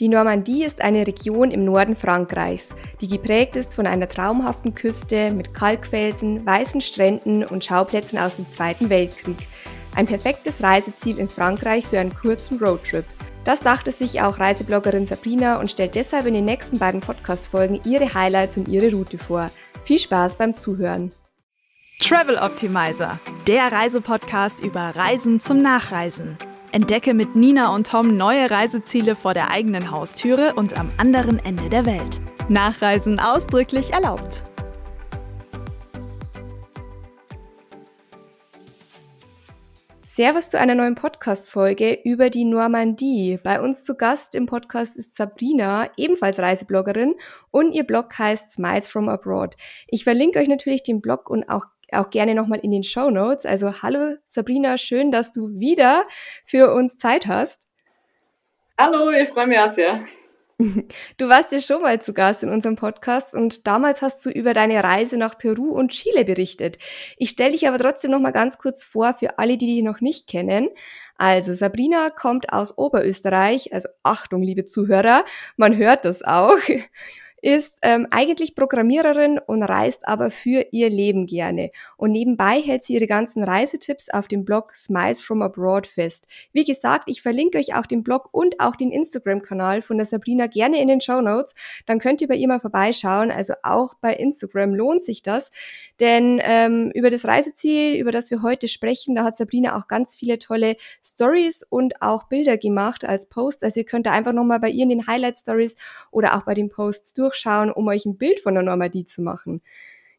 Die Normandie ist eine Region im Norden Frankreichs, die geprägt ist von einer traumhaften Küste mit Kalkfelsen, weißen Stränden und Schauplätzen aus dem Zweiten Weltkrieg. Ein perfektes Reiseziel in Frankreich für einen kurzen Roadtrip. Das dachte sich auch Reisebloggerin Sabrina und stellt deshalb in den nächsten beiden Podcast-Folgen ihre Highlights und ihre Route vor. Viel Spaß beim Zuhören. Travel Optimizer, der Reisepodcast über Reisen zum Nachreisen. Entdecke mit Nina und Tom neue Reiseziele vor der eigenen Haustüre und am anderen Ende der Welt. Nachreisen ausdrücklich erlaubt. Servus zu einer neuen Podcast-Folge über die Normandie. Bei uns zu Gast im Podcast ist Sabrina, ebenfalls Reisebloggerin, und ihr Blog heißt Smiles from Abroad. Ich verlinke euch natürlich den Blog und auch auch gerne nochmal in den Show Notes. Also hallo Sabrina, schön, dass du wieder für uns Zeit hast. Hallo, ich freue mich auch sehr. Du warst ja schon mal zu Gast in unserem Podcast und damals hast du über deine Reise nach Peru und Chile berichtet. Ich stelle dich aber trotzdem noch mal ganz kurz vor für alle, die dich noch nicht kennen. Also Sabrina kommt aus Oberösterreich, also Achtung, liebe Zuhörer, man hört das auch ist ähm, eigentlich Programmiererin und reist aber für ihr Leben gerne. Und nebenbei hält sie ihre ganzen Reisetipps auf dem Blog Smiles from Abroad fest. Wie gesagt, ich verlinke euch auch den Blog und auch den Instagram-Kanal von der Sabrina gerne in den Show Notes. Dann könnt ihr bei ihr mal vorbeischauen. Also auch bei Instagram lohnt sich das. Denn ähm, über das Reiseziel, über das wir heute sprechen, da hat Sabrina auch ganz viele tolle Stories und auch Bilder gemacht als Post. Also ihr könnt da einfach nochmal bei ihr in den Highlight Stories oder auch bei den Posts durchschauen, um euch ein Bild von der Normandie zu machen.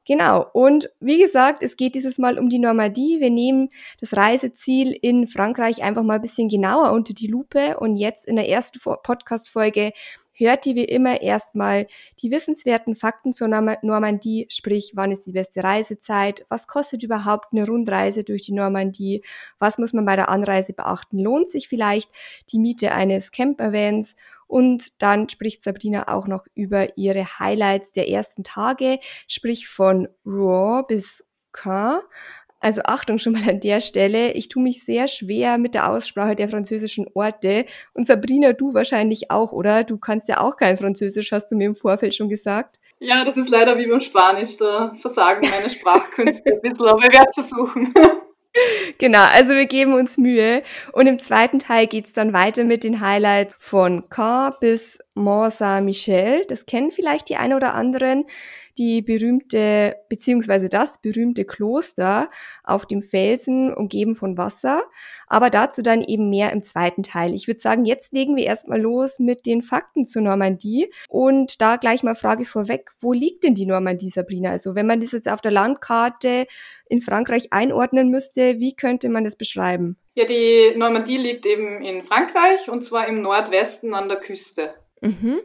Genau. Und wie gesagt, es geht dieses Mal um die Normandie. Wir nehmen das Reiseziel in Frankreich einfach mal ein bisschen genauer unter die Lupe. Und jetzt in der ersten Podcast-Folge hört ihr wie immer erstmal die wissenswerten Fakten zur Normandie, sprich, wann ist die beste Reisezeit, was kostet überhaupt eine Rundreise durch die Normandie, was muss man bei der Anreise beachten, lohnt sich vielleicht die Miete eines Campervans und dann spricht Sabrina auch noch über ihre Highlights der ersten Tage, sprich von Rouen bis Caen. Also Achtung schon mal an der Stelle. Ich tue mich sehr schwer mit der Aussprache der französischen Orte. Und Sabrina, du wahrscheinlich auch, oder? Du kannst ja auch kein Französisch, hast du mir im Vorfeld schon gesagt. Ja, das ist leider wie beim Spanisch. Da versagen meine Sprachkünste ein bisschen, aber wir werden versuchen. Genau, also wir geben uns Mühe. Und im zweiten Teil geht's dann weiter mit den Highlights von Caen bis Mont Saint-Michel. Das kennen vielleicht die einen oder anderen die berühmte, beziehungsweise das berühmte Kloster auf dem Felsen, umgeben von Wasser. Aber dazu dann eben mehr im zweiten Teil. Ich würde sagen, jetzt legen wir erstmal los mit den Fakten zur Normandie. Und da gleich mal Frage vorweg, wo liegt denn die Normandie, Sabrina? Also wenn man das jetzt auf der Landkarte in Frankreich einordnen müsste, wie könnte man das beschreiben? Ja, die Normandie liegt eben in Frankreich und zwar im Nordwesten an der Küste. Mhm.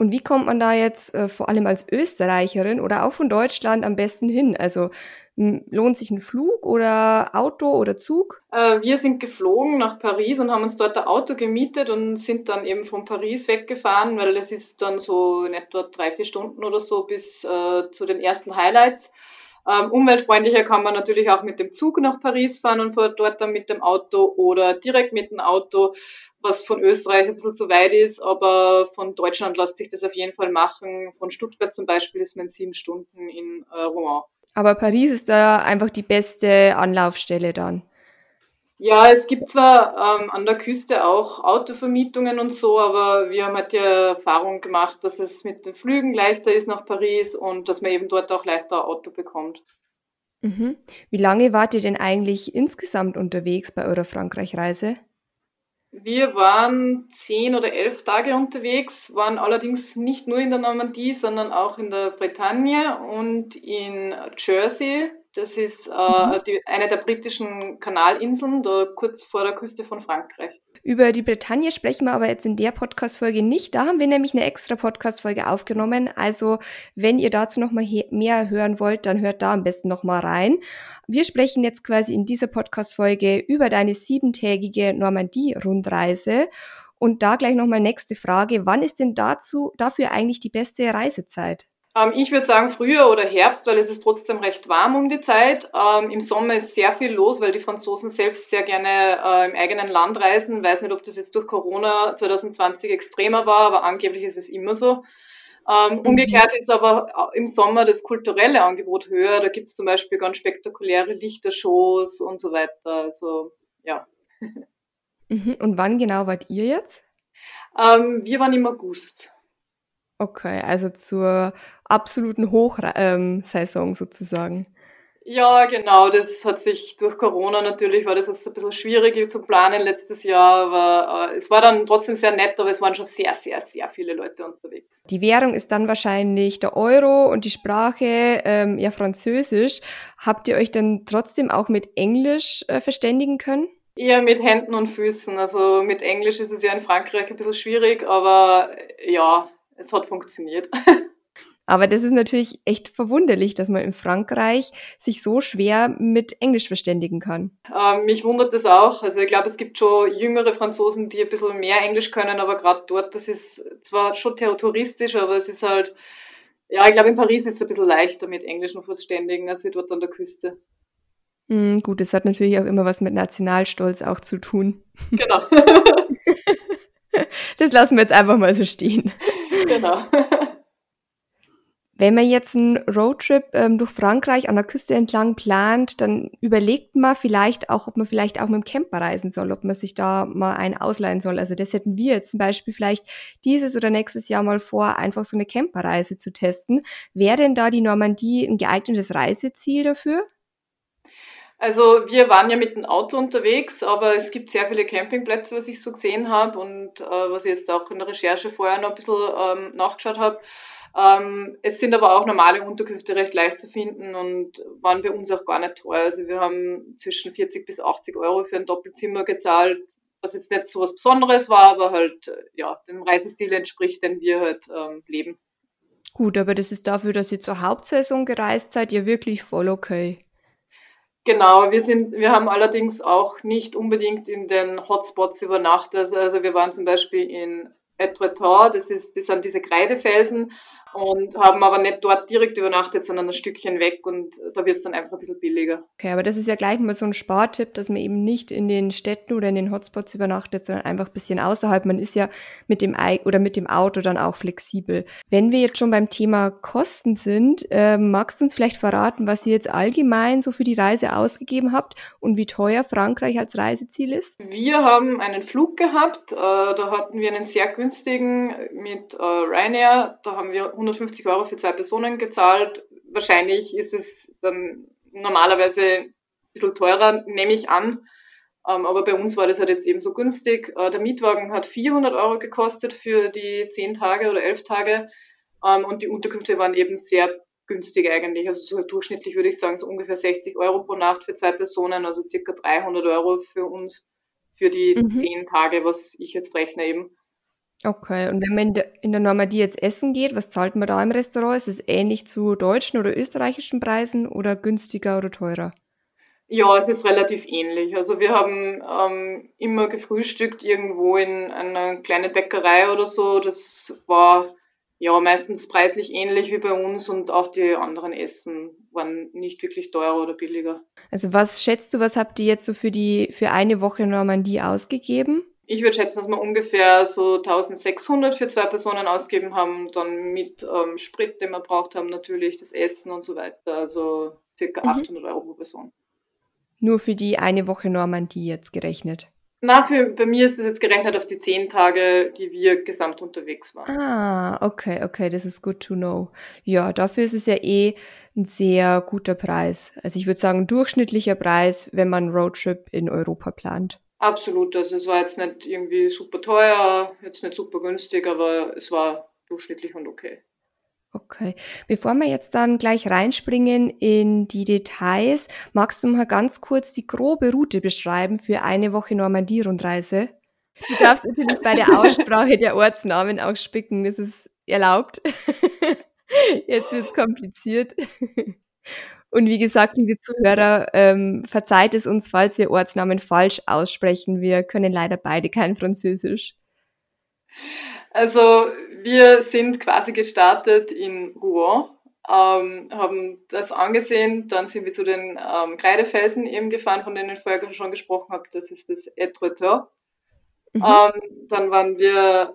Und wie kommt man da jetzt äh, vor allem als Österreicherin oder auch von Deutschland am besten hin? Also lohnt sich ein Flug oder Auto oder Zug? Äh, wir sind geflogen nach Paris und haben uns dort ein Auto gemietet und sind dann eben von Paris weggefahren, weil es ist dann so in etwa drei, vier Stunden oder so bis äh, zu den ersten Highlights. Ähm, umweltfreundlicher kann man natürlich auch mit dem Zug nach Paris fahren und von dort dann mit dem Auto oder direkt mit dem Auto was von Österreich ein bisschen zu weit ist, aber von Deutschland lässt sich das auf jeden Fall machen. Von Stuttgart zum Beispiel ist man sieben Stunden in äh, Rouen. Aber Paris ist da einfach die beste Anlaufstelle dann. Ja, es gibt zwar ähm, an der Küste auch Autovermietungen und so, aber wir haben halt die Erfahrung gemacht, dass es mit den Flügen leichter ist nach Paris und dass man eben dort auch leichter ein Auto bekommt. Mhm. Wie lange wart ihr denn eigentlich insgesamt unterwegs bei eurer Frankreich-Reise? Wir waren zehn oder elf Tage unterwegs, waren allerdings nicht nur in der Normandie, sondern auch in der Bretagne und in Jersey. Das ist äh, mhm. die, eine der britischen Kanalinseln, da kurz vor der Küste von Frankreich. Über die Bretagne sprechen wir aber jetzt in der Podcast-Folge nicht. Da haben wir nämlich eine extra Podcast-Folge aufgenommen. Also, wenn ihr dazu noch mal mehr hören wollt, dann hört da am besten noch mal rein. Wir sprechen jetzt quasi in dieser Podcast-Folge über deine siebentägige Normandie-Rundreise. Und da gleich noch mal nächste Frage. Wann ist denn dazu, dafür eigentlich die beste Reisezeit? Ähm, ich würde sagen Frühjahr oder Herbst, weil es ist trotzdem recht warm um die Zeit. Ähm, Im Sommer ist sehr viel los, weil die Franzosen selbst sehr gerne äh, im eigenen Land reisen. Ich weiß nicht, ob das jetzt durch Corona 2020 extremer war, aber angeblich ist es immer so. Ähm, mhm. Umgekehrt ist aber im Sommer das kulturelle Angebot höher. Da gibt es zum Beispiel ganz spektakuläre Lichtershows und so weiter. Also ja. Mhm. Und wann genau wart ihr jetzt? Wir waren im August. Okay, also zur absoluten Hochsaison ähm, sozusagen. Ja, genau. Das hat sich durch Corona natürlich, war das was ein bisschen schwierig zu planen letztes Jahr, aber äh, es war dann trotzdem sehr nett, aber es waren schon sehr, sehr, sehr viele Leute unterwegs. Die Währung ist dann wahrscheinlich der Euro und die Sprache ähm, ja Französisch. Habt ihr euch dann trotzdem auch mit Englisch äh, verständigen können? Eher mit Händen und Füßen. Also mit Englisch ist es ja in Frankreich ein bisschen schwierig, aber ja, es hat funktioniert. Aber das ist natürlich echt verwunderlich, dass man in Frankreich sich so schwer mit Englisch verständigen kann. Ähm, mich wundert das auch. Also ich glaube, es gibt schon jüngere Franzosen, die ein bisschen mehr Englisch können, aber gerade dort, das ist zwar schon touristisch, aber es ist halt, ja, ich glaube, in Paris ist es ein bisschen leichter mit Englisch noch verständigen, als wie dort an der Küste. Mm, gut, das hat natürlich auch immer was mit Nationalstolz auch zu tun. Genau. das lassen wir jetzt einfach mal so stehen. Genau. Wenn man jetzt einen Roadtrip ähm, durch Frankreich an der Küste entlang plant, dann überlegt man vielleicht auch, ob man vielleicht auch mit dem Camper reisen soll, ob man sich da mal einen ausleihen soll. Also das hätten wir jetzt zum Beispiel vielleicht dieses oder nächstes Jahr mal vor, einfach so eine Camperreise zu testen. Wäre denn da die Normandie ein geeignetes Reiseziel dafür? Also wir waren ja mit dem Auto unterwegs, aber es gibt sehr viele Campingplätze, was ich so gesehen habe und äh, was ich jetzt auch in der Recherche vorher noch ein bisschen ähm, nachgeschaut habe. Ähm, es sind aber auch normale Unterkünfte recht leicht zu finden und waren bei uns auch gar nicht teuer. Also wir haben zwischen 40 bis 80 Euro für ein Doppelzimmer gezahlt, was jetzt nicht so was Besonderes war, aber halt äh, ja dem Reisestil entspricht, den wir halt ähm, leben. Gut, aber das ist dafür, dass ihr zur Hauptsaison gereist seid, ja wirklich voll okay. Genau, wir sind, wir haben allerdings auch nicht unbedingt in den Hotspots übernachtet. Also wir waren zum Beispiel in Etretat, das ist, das sind diese Kreidefelsen und haben aber nicht dort direkt übernachtet, sondern ein Stückchen weg und da wird es dann einfach ein bisschen billiger. Okay, aber das ist ja gleich mal so ein Spartipp, dass man eben nicht in den Städten oder in den Hotspots übernachtet, sondern einfach ein bisschen außerhalb. Man ist ja mit dem Ei oder mit dem Auto dann auch flexibel. Wenn wir jetzt schon beim Thema Kosten sind, äh, magst du uns vielleicht verraten, was ihr jetzt allgemein so für die Reise ausgegeben habt und wie teuer Frankreich als Reiseziel ist? Wir haben einen Flug gehabt, äh, da hatten wir einen sehr günstigen mit äh, Ryanair, da haben wir 150 Euro für zwei Personen gezahlt. Wahrscheinlich ist es dann normalerweise ein bisschen teurer, nehme ich an. Ähm, aber bei uns war das halt jetzt eben so günstig. Äh, der Mietwagen hat 400 Euro gekostet für die 10 Tage oder 11 Tage. Ähm, und die Unterkünfte waren eben sehr günstig eigentlich. Also so durchschnittlich würde ich sagen, so ungefähr 60 Euro pro Nacht für zwei Personen, also circa 300 Euro für uns für die mhm. 10 Tage, was ich jetzt rechne eben. Okay, und wenn man in der, in der Normandie jetzt essen geht, was zahlt man da im Restaurant? Ist es ähnlich zu deutschen oder österreichischen Preisen oder günstiger oder teurer? Ja, es ist relativ ähnlich. Also wir haben ähm, immer gefrühstückt irgendwo in einer kleinen Bäckerei oder so. Das war ja meistens preislich ähnlich wie bei uns und auch die anderen Essen waren nicht wirklich teurer oder billiger. Also was schätzt du, was habt ihr jetzt so für die für eine Woche Normandie ausgegeben? Ich würde schätzen, dass wir ungefähr so 1600 für zwei Personen ausgeben haben, dann mit ähm, Sprit, den wir braucht haben, natürlich das Essen und so weiter. Also circa 800 mhm. Euro pro Person. Nur für die eine Woche Normandie jetzt gerechnet? Na, für, bei mir ist das jetzt gerechnet auf die zehn Tage, die wir gesamt unterwegs waren. Ah, okay, okay, das ist good to know. Ja, dafür ist es ja eh ein sehr guter Preis. Also ich würde sagen, durchschnittlicher Preis, wenn man einen Roadtrip in Europa plant. Absolut, also es war jetzt nicht irgendwie super teuer, jetzt nicht super günstig, aber es war durchschnittlich und okay. Okay. Bevor wir jetzt dann gleich reinspringen in die Details, magst du mal ganz kurz die grobe Route beschreiben für eine Woche Normandie-Rundreise? Du darfst natürlich bei der Aussprache der Ortsnamen auch spicken, das ist erlaubt. Jetzt wird es kompliziert. Und wie gesagt, liebe Zuhörer, ähm, verzeiht es uns, falls wir Ortsnamen falsch aussprechen. Wir können leider beide kein Französisch. Also wir sind quasi gestartet in Rouen, ähm, haben das angesehen, dann sind wir zu den ähm, Kreidefelsen eben gefahren, von denen ich vorher schon gesprochen habe, das ist das Etreteur. Mhm. Ähm, dann waren wir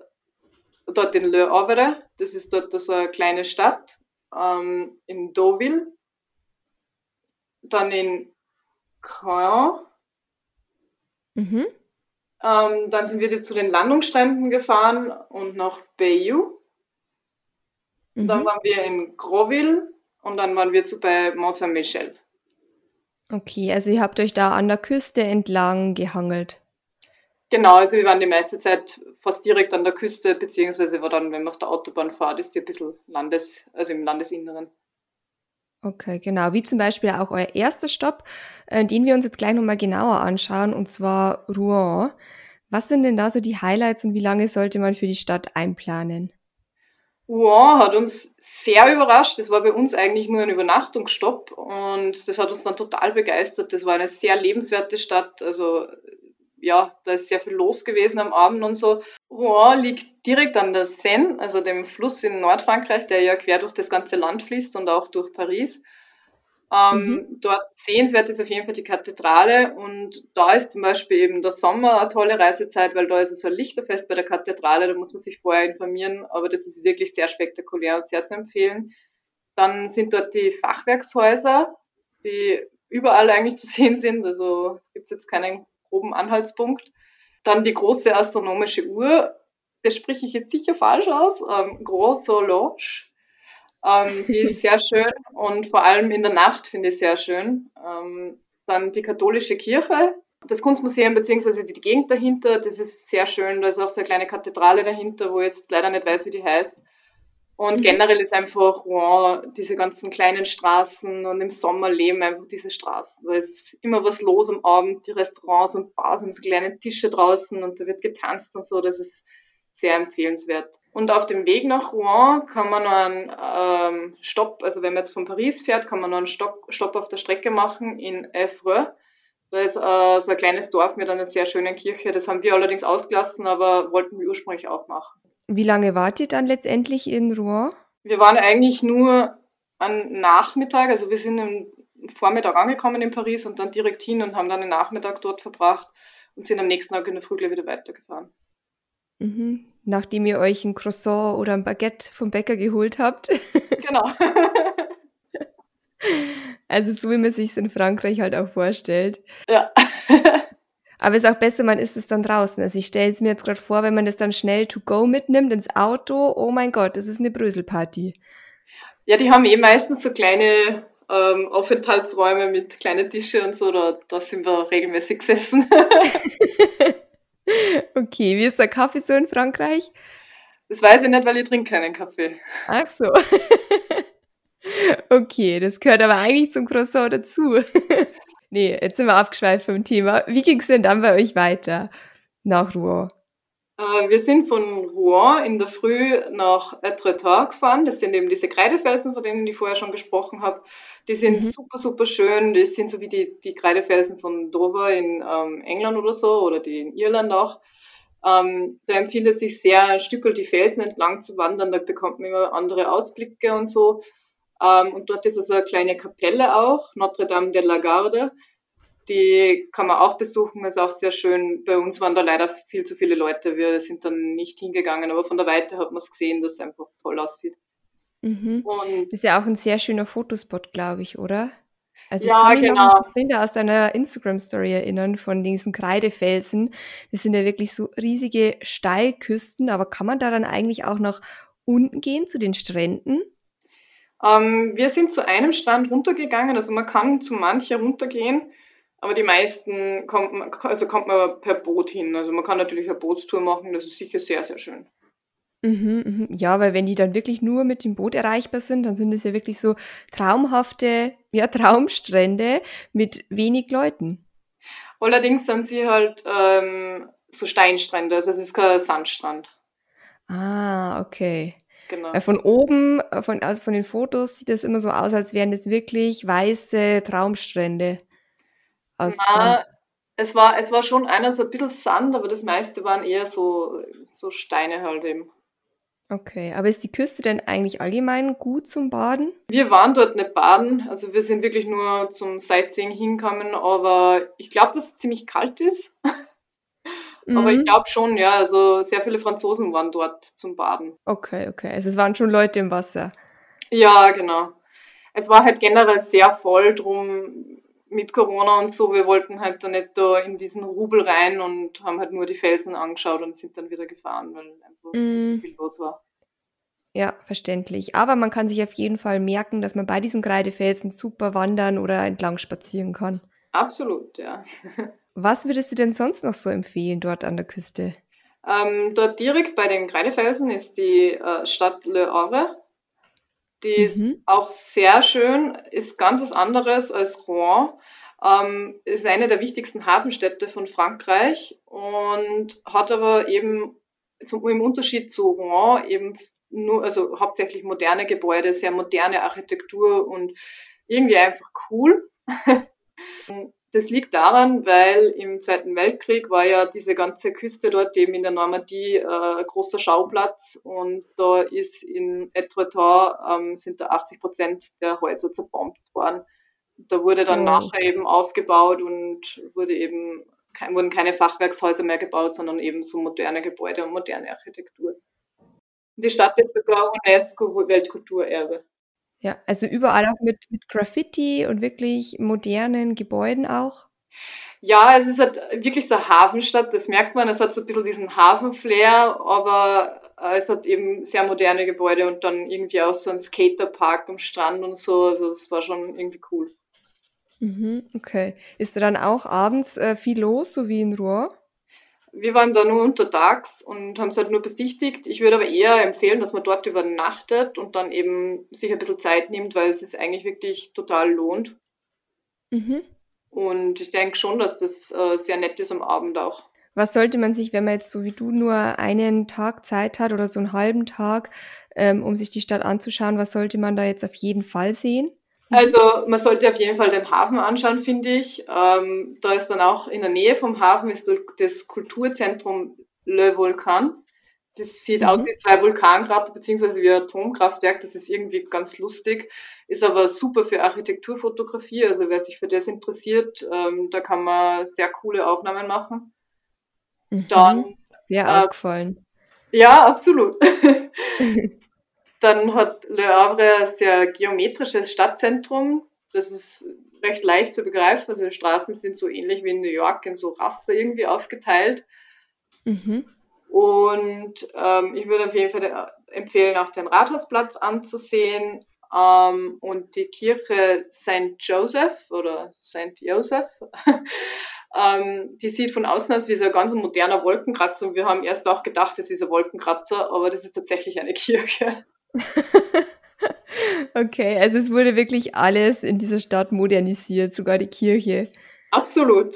dort in Le Havre, das ist dort so eine kleine Stadt, ähm, in Deauville, dann in Caen. Mhm. Ähm, dann sind wir zu den Landungsstränden gefahren und nach Bayeux. Mhm. Dann waren wir in Groville und dann waren wir zu bei Mont Saint-Michel. Okay, also ihr habt euch da an der Küste entlang gehangelt. Genau, also wir waren die meiste Zeit fast direkt an der Küste, beziehungsweise war dann, wenn man auf der Autobahn fährt, ist die ein bisschen Landes, also im Landesinneren. Okay, genau. Wie zum Beispiel auch euer erster Stopp, äh, den wir uns jetzt gleich nochmal genauer anschauen, und zwar Rouen. Was sind denn da so die Highlights und wie lange sollte man für die Stadt einplanen? Rouen hat uns sehr überrascht. Das war bei uns eigentlich nur ein Übernachtungsstopp und das hat uns dann total begeistert. Das war eine sehr lebenswerte Stadt. Also ja, da ist sehr viel los gewesen am Abend und so. Rouen liegt direkt an der Seine, also dem Fluss in Nordfrankreich, der ja quer durch das ganze Land fließt und auch durch Paris. Ähm, mhm. Dort sehenswert ist auf jeden Fall die Kathedrale und da ist zum Beispiel eben der Sommer eine tolle Reisezeit, weil da ist so ein Lichterfest bei der Kathedrale, da muss man sich vorher informieren, aber das ist wirklich sehr spektakulär und sehr zu empfehlen. Dann sind dort die Fachwerkshäuser, die überall eigentlich zu sehen sind, also gibt es jetzt keinen groben Anhaltspunkt. Dann die große astronomische Uhr, das spreche ich jetzt sicher falsch aus, ähm, Grosse Horloge. Ähm, die ist sehr schön und vor allem in der Nacht finde ich sehr schön. Ähm, dann die katholische Kirche, das Kunstmuseum bzw. die Gegend dahinter, das ist sehr schön. Da ist auch so eine kleine Kathedrale dahinter, wo ich jetzt leider nicht weiß, wie die heißt. Und mhm. generell ist einfach Rouen, diese ganzen kleinen Straßen und im Sommer leben einfach diese Straßen. Da ist immer was los am Abend, die Restaurants und Bars haben so kleine Tische draußen und da wird getanzt und so. Das ist sehr empfehlenswert. Und auf dem Weg nach Rouen kann man noch einen ähm, Stopp, also wenn man jetzt von Paris fährt, kann man noch einen Stopp, Stopp auf der Strecke machen in Evreux. Da ist äh, so ein kleines Dorf mit einer sehr schönen Kirche. Das haben wir allerdings ausgelassen, aber wollten wir ursprünglich auch machen. Wie lange wart ihr dann letztendlich in Rouen? Wir waren eigentlich nur am Nachmittag, also wir sind am Vormittag angekommen in Paris und dann direkt hin und haben dann den Nachmittag dort verbracht und sind am nächsten Tag in der Früh wieder weitergefahren. Mhm. Nachdem ihr euch ein Croissant oder ein Baguette vom Bäcker geholt habt. Genau. also so wie man sich in Frankreich halt auch vorstellt. Ja. Aber es ist auch besser, man isst es dann draußen. Also ich stelle es mir jetzt gerade vor, wenn man das dann schnell to go mitnimmt ins Auto, oh mein Gott, das ist eine Bröselparty. Ja, die haben eh meistens so kleine ähm, Aufenthaltsräume mit kleinen Tische und so, da, da sind wir regelmäßig gesessen. okay, wie ist der Kaffee so in Frankreich? Das weiß ich nicht, weil ich trinke keinen Kaffee. Ach so. okay, das gehört aber eigentlich zum Croissant dazu. Nee, jetzt sind wir abgeschweift vom Thema. Wie ging es denn dann bei euch weiter nach Rouen? Äh, wir sind von Rouen in der Früh nach Etretat gefahren. Das sind eben diese Kreidefelsen, von denen ich vorher schon gesprochen habe. Die sind mhm. super, super schön. Die sind so wie die, die Kreidefelsen von Dover in ähm, England oder so oder die in Irland auch. Ähm, da empfiehlt es sich sehr, ein Stück die Felsen entlang zu wandern. Da bekommt man immer andere Ausblicke und so. Ähm, und dort ist also eine kleine Kapelle auch, Notre Dame de la Garde. Die kann man auch besuchen, ist auch sehr schön. Bei uns waren da leider viel zu viele Leute. Wir sind dann nicht hingegangen, aber von der Weite hat man es gesehen, dass es einfach toll aussieht. Mhm. Und das ist ja auch ein sehr schöner Fotospot, glaube ich, oder? Also ja, ich kann mich genau. noch Bilder aus deiner Instagram-Story erinnern von diesen Kreidefelsen. Das sind ja wirklich so riesige Steilküsten, aber kann man da dann eigentlich auch nach unten gehen zu den Stränden? Ähm, wir sind zu einem Strand runtergegangen, also man kann zu manchen runtergehen, aber die meisten kommt man, also kommt man per Boot hin. Also man kann natürlich eine Bootstour machen, das ist sicher sehr, sehr schön. Mhm, mhm. Ja, weil wenn die dann wirklich nur mit dem Boot erreichbar sind, dann sind es ja wirklich so traumhafte, ja, Traumstrände mit wenig Leuten. Allerdings sind sie halt ähm, so Steinstrände, also es ist kein Sandstrand. Ah, okay. Genau. Weil von oben, äh, von, also von den Fotos sieht es immer so aus, als wären das wirklich weiße Traumstrände. Aus Na, es war, es war schon einer so ein bisschen Sand, aber das meiste waren eher so, so Steine halt eben. Okay, aber ist die Küste denn eigentlich allgemein gut zum Baden? Wir waren dort nicht baden, also wir sind wirklich nur zum Sightseeing hingekommen, aber ich glaube, dass es ziemlich kalt ist. Mhm. Aber ich mhm. glaube schon, ja, also sehr viele Franzosen waren dort zum Baden. Okay, okay. Also es waren schon Leute im Wasser. Ja, genau. Es war halt generell sehr voll drum mit Corona und so. Wir wollten halt da nicht da in diesen Rubel rein und haben halt nur die Felsen angeschaut und sind dann wieder gefahren, weil einfach mm. zu viel los war. Ja, verständlich. Aber man kann sich auf jeden Fall merken, dass man bei diesen Kreidefelsen super wandern oder entlang spazieren kann. Absolut, ja. Was würdest du denn sonst noch so empfehlen dort an der Küste? Ähm, dort direkt bei den Kreidefelsen ist die äh, Stadt Le Havre. Die mhm. ist auch sehr schön, ist ganz was anderes als Rouen. Ähm, ist eine der wichtigsten Hafenstädte von Frankreich und hat aber eben zum, im Unterschied zu Rouen eben nur, also hauptsächlich moderne Gebäude, sehr moderne Architektur und irgendwie einfach cool. Das liegt daran, weil im Zweiten Weltkrieg war ja diese ganze Küste dort eben in der Normandie äh, großer Schauplatz und da ist in Etretat ähm, sind da 80 Prozent der Häuser zerbombt worden. Da wurde dann oh. nachher eben aufgebaut und wurde eben kein, wurden keine Fachwerkshäuser mehr gebaut, sondern eben so moderne Gebäude und moderne Architektur. Die Stadt ist sogar UNESCO-Weltkulturerbe. Ja, also überall auch mit, mit Graffiti und wirklich modernen Gebäuden auch. Ja, es ist halt wirklich so eine Hafenstadt, das merkt man. Es hat so ein bisschen diesen Hafenflair, aber äh, es hat eben sehr moderne Gebäude und dann irgendwie auch so ein Skaterpark am Strand und so. Also es war schon irgendwie cool. Mhm, okay. Ist da dann auch abends äh, viel los, so wie in Rouen? Wir waren da nur untertags und haben es halt nur besichtigt. Ich würde aber eher empfehlen, dass man dort übernachtet und dann eben sich ein bisschen Zeit nimmt, weil es sich eigentlich wirklich total lohnt. Mhm. Und ich denke schon, dass das äh, sehr nett ist am Abend auch. Was sollte man sich, wenn man jetzt so wie du nur einen Tag Zeit hat oder so einen halben Tag, ähm, um sich die Stadt anzuschauen, was sollte man da jetzt auf jeden Fall sehen? Also man sollte auf jeden Fall den Hafen anschauen, finde ich. Ähm, da ist dann auch in der Nähe vom Hafen ist das Kulturzentrum Le Volcan. Das sieht mhm. aus wie zwei Vulkankrater beziehungsweise wie ein Atomkraftwerk. Das ist irgendwie ganz lustig, ist aber super für Architekturfotografie. Also wer sich für das interessiert, ähm, da kann man sehr coole Aufnahmen machen. Mhm. Dann sehr äh, ausgefallen. Ja, absolut. Dann hat Le Havre ein sehr geometrisches Stadtzentrum. Das ist recht leicht zu begreifen. Also die Straßen sind so ähnlich wie in New York in so Raster irgendwie aufgeteilt. Mhm. Und ähm, ich würde auf jeden Fall empfehlen, auch den Rathausplatz anzusehen ähm, und die Kirche St. Joseph oder St. Joseph. ähm, die sieht von außen aus wie so ein ganz moderner Wolkenkratzer. Und wir haben erst auch gedacht, das ist ein Wolkenkratzer, aber das ist tatsächlich eine Kirche. Okay, also es wurde wirklich alles in dieser Stadt modernisiert, sogar die Kirche. Absolut.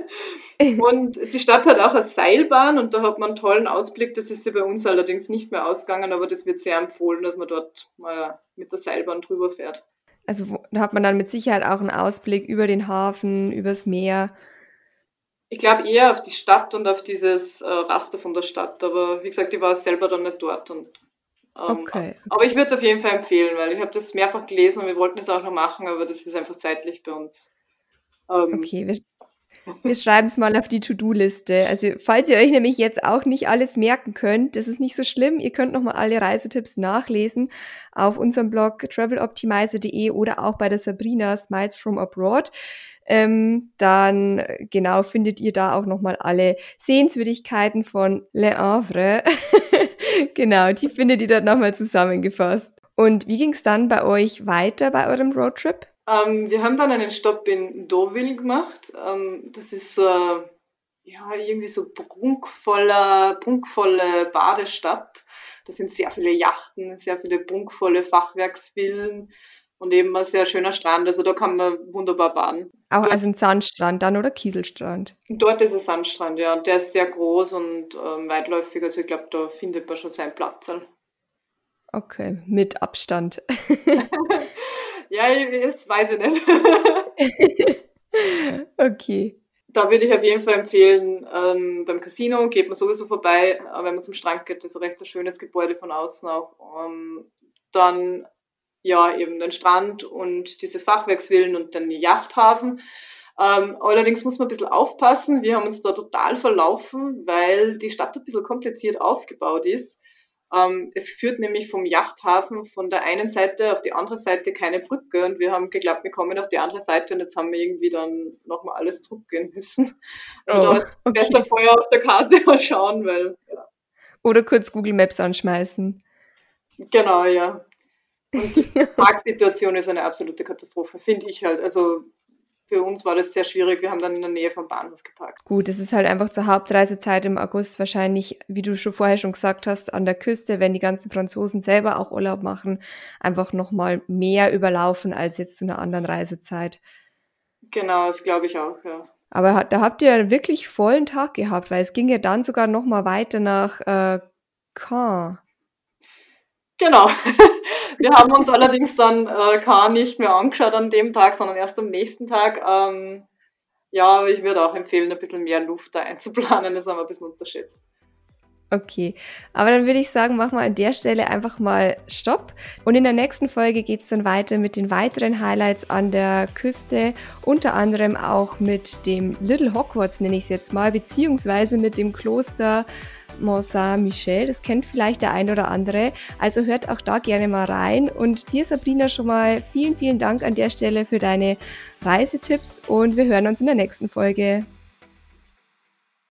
Und die Stadt hat auch eine Seilbahn und da hat man einen tollen Ausblick. Das ist ja bei uns allerdings nicht mehr ausgegangen, aber das wird sehr empfohlen, dass man dort mal mit der Seilbahn drüber fährt. Also da hat man dann mit Sicherheit auch einen Ausblick über den Hafen, übers Meer. Ich glaube eher auf die Stadt und auf dieses äh, Raster von der Stadt, aber wie gesagt, ich war selber dann nicht dort und okay. Aber ich würde es auf jeden Fall empfehlen, weil ich habe das mehrfach gelesen und wir wollten es auch noch machen, aber das ist einfach zeitlich bei uns. Ähm, okay, wir, wir schreiben es mal auf die To-Do-Liste. Also falls ihr euch nämlich jetzt auch nicht alles merken könnt, das ist nicht so schlimm. Ihr könnt nochmal alle Reisetipps nachlesen auf unserem Blog traveloptimizer.de oder auch bei der Sabrina Smiles from Abroad. Ähm, dann genau findet ihr da auch nochmal alle Sehenswürdigkeiten von Le Havre. genau, die findet ihr dort nochmal zusammengefasst. Und wie ging es dann bei euch weiter bei eurem Roadtrip? Ähm, wir haben dann einen Stopp in Deauville gemacht. Ähm, das ist äh, ja irgendwie so prunkvoller, prunkvolle Badestadt. Da sind sehr viele Yachten, sehr viele prunkvolle Fachwerksvillen und eben ein sehr schöner Strand. Also da kann man wunderbar baden. Auch also ein Sandstrand dann oder Kieselstrand? Dort ist ein Sandstrand, ja. Und der ist sehr groß und ähm, weitläufig. Also ich glaube, da findet man schon seinen Platz. Okay, mit Abstand. ja, das weiß ich nicht. okay. da würde ich auf jeden Fall empfehlen, ähm, beim Casino geht man sowieso vorbei, äh, wenn man zum Strand geht, das ist ein recht schönes Gebäude von außen auch. Ähm, dann ja eben den Strand und diese Fachwerksvillen und den Yachthafen. Ähm, allerdings muss man ein bisschen aufpassen. Wir haben uns da total verlaufen, weil die Stadt ein bisschen kompliziert aufgebaut ist. Ähm, es führt nämlich vom Yachthafen von der einen Seite auf die andere Seite keine Brücke und wir haben geglaubt, wir kommen auf die andere Seite und jetzt haben wir irgendwie dann nochmal alles zurückgehen müssen. Also oh, da ist okay. besser vorher auf der Karte mal schauen, weil. Ja. Oder kurz Google Maps anschmeißen. Genau, ja. Und die Parksituation ist eine absolute Katastrophe, finde ich halt. Also für uns war das sehr schwierig. Wir haben dann in der Nähe vom Bahnhof geparkt. Gut, es ist halt einfach zur Hauptreisezeit im August wahrscheinlich, wie du schon vorher schon gesagt hast, an der Küste, wenn die ganzen Franzosen selber auch Urlaub machen, einfach nochmal mehr überlaufen als jetzt zu einer anderen Reisezeit. Genau, das glaube ich auch, ja. Aber da habt ihr wirklich vollen Tag gehabt, weil es ging ja dann sogar nochmal weiter nach äh, Caen. Genau. Wir haben uns allerdings dann äh, Kahn nicht mehr angeschaut an dem Tag, sondern erst am nächsten Tag. Ähm, ja, ich würde auch empfehlen, ein bisschen mehr Luft da einzuplanen. Das haben wir ein bisschen unterschätzt. Okay, aber dann würde ich sagen, machen wir an der Stelle einfach mal Stopp. Und in der nächsten Folge geht es dann weiter mit den weiteren Highlights an der Küste, unter anderem auch mit dem Little Hogwarts, nenne ich es jetzt mal, beziehungsweise mit dem Kloster Mont Saint-Michel. Das kennt vielleicht der ein oder andere. Also hört auch da gerne mal rein. Und dir, Sabrina, schon mal vielen, vielen Dank an der Stelle für deine Reisetipps und wir hören uns in der nächsten Folge.